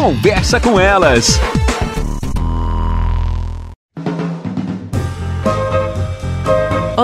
Conversa com elas.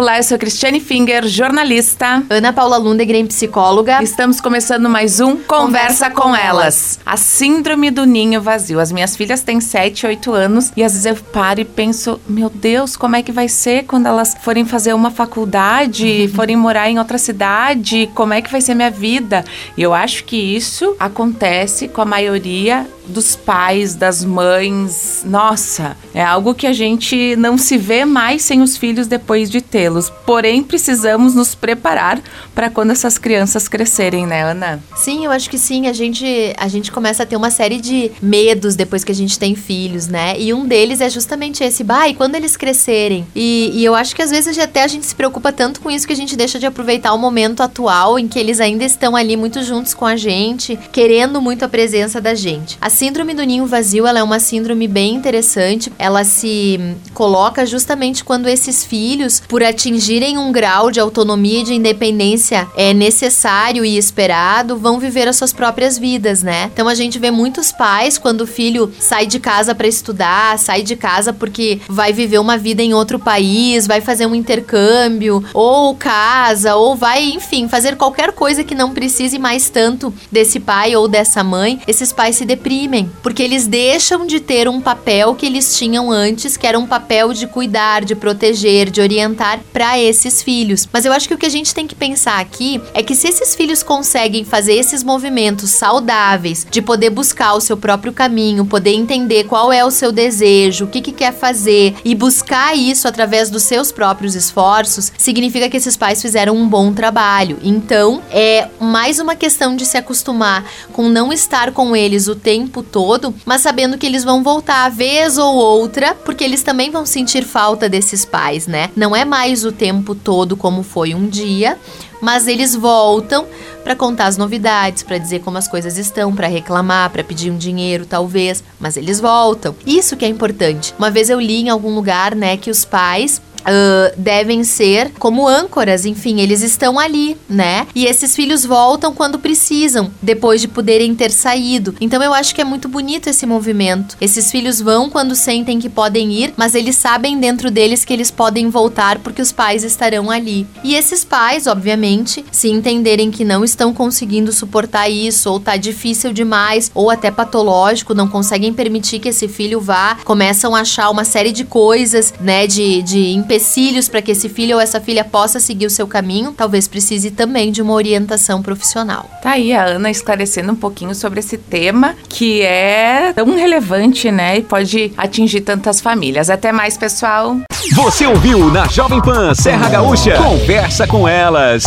Olá, eu sou Cristiane Finger, jornalista. Ana Paula Lundegren, psicóloga. Estamos começando mais um Conversa, Conversa com, com elas. A síndrome do ninho vazio. As minhas filhas têm 7, 8 anos e às vezes eu paro e penso, meu Deus, como é que vai ser quando elas forem fazer uma faculdade, uhum. forem morar em outra cidade, como é que vai ser minha vida? E eu acho que isso acontece com a maioria dos pais, das mães. Nossa, é algo que a gente não se vê mais sem os filhos depois de tê-los. Porém, precisamos nos preparar para quando essas crianças crescerem, né, Ana? Sim, eu acho que sim. A gente, a gente começa a ter uma série de medos depois que a gente tem filhos, né? E um deles é justamente esse, bah, e quando eles crescerem? E, e eu acho que às vezes até a gente se preocupa tanto com isso que a gente deixa de aproveitar o momento atual em que eles ainda estão ali muito juntos com a gente, querendo muito a presença da gente. Assim, síndrome do ninho vazio ela é uma síndrome bem interessante. Ela se coloca justamente quando esses filhos, por atingirem um grau de autonomia e de independência é necessário e esperado, vão viver as suas próprias vidas, né? Então a gente vê muitos pais quando o filho sai de casa para estudar, sai de casa porque vai viver uma vida em outro país, vai fazer um intercâmbio, ou casa, ou vai, enfim, fazer qualquer coisa que não precise mais tanto desse pai ou dessa mãe. Esses pais se deprimem porque eles deixam de ter um papel que eles tinham antes, que era um papel de cuidar, de proteger, de orientar para esses filhos. Mas eu acho que o que a gente tem que pensar aqui é que se esses filhos conseguem fazer esses movimentos saudáveis, de poder buscar o seu próprio caminho, poder entender qual é o seu desejo, o que, que quer fazer e buscar isso através dos seus próprios esforços, significa que esses pais fizeram um bom trabalho. Então, é mais uma questão de se acostumar com não estar com eles o tempo todo, mas sabendo que eles vão voltar vez ou outra, porque eles também vão sentir falta desses pais, né? Não é mais o tempo todo como foi um dia, mas eles voltam para contar as novidades, para dizer como as coisas estão, para reclamar, para pedir um dinheiro, talvez, mas eles voltam. Isso que é importante. Uma vez eu li em algum lugar, né, que os pais Uh, devem ser como âncoras, enfim, eles estão ali, né? E esses filhos voltam quando precisam, depois de poderem ter saído. Então eu acho que é muito bonito esse movimento. Esses filhos vão quando sentem que podem ir, mas eles sabem dentro deles que eles podem voltar porque os pais estarão ali. E esses pais, obviamente, se entenderem que não estão conseguindo suportar isso, ou tá difícil demais, ou até patológico, não conseguem permitir que esse filho vá, começam a achar uma série de coisas, né, de, de empecilhos para que esse filho ou essa filha possa seguir o seu caminho, talvez precise também de uma orientação profissional. Tá aí a Ana esclarecendo um pouquinho sobre esse tema que é tão relevante, né? E pode atingir tantas famílias. Até mais, pessoal. Você ouviu na Jovem Pan Serra Gaúcha? Conversa com elas.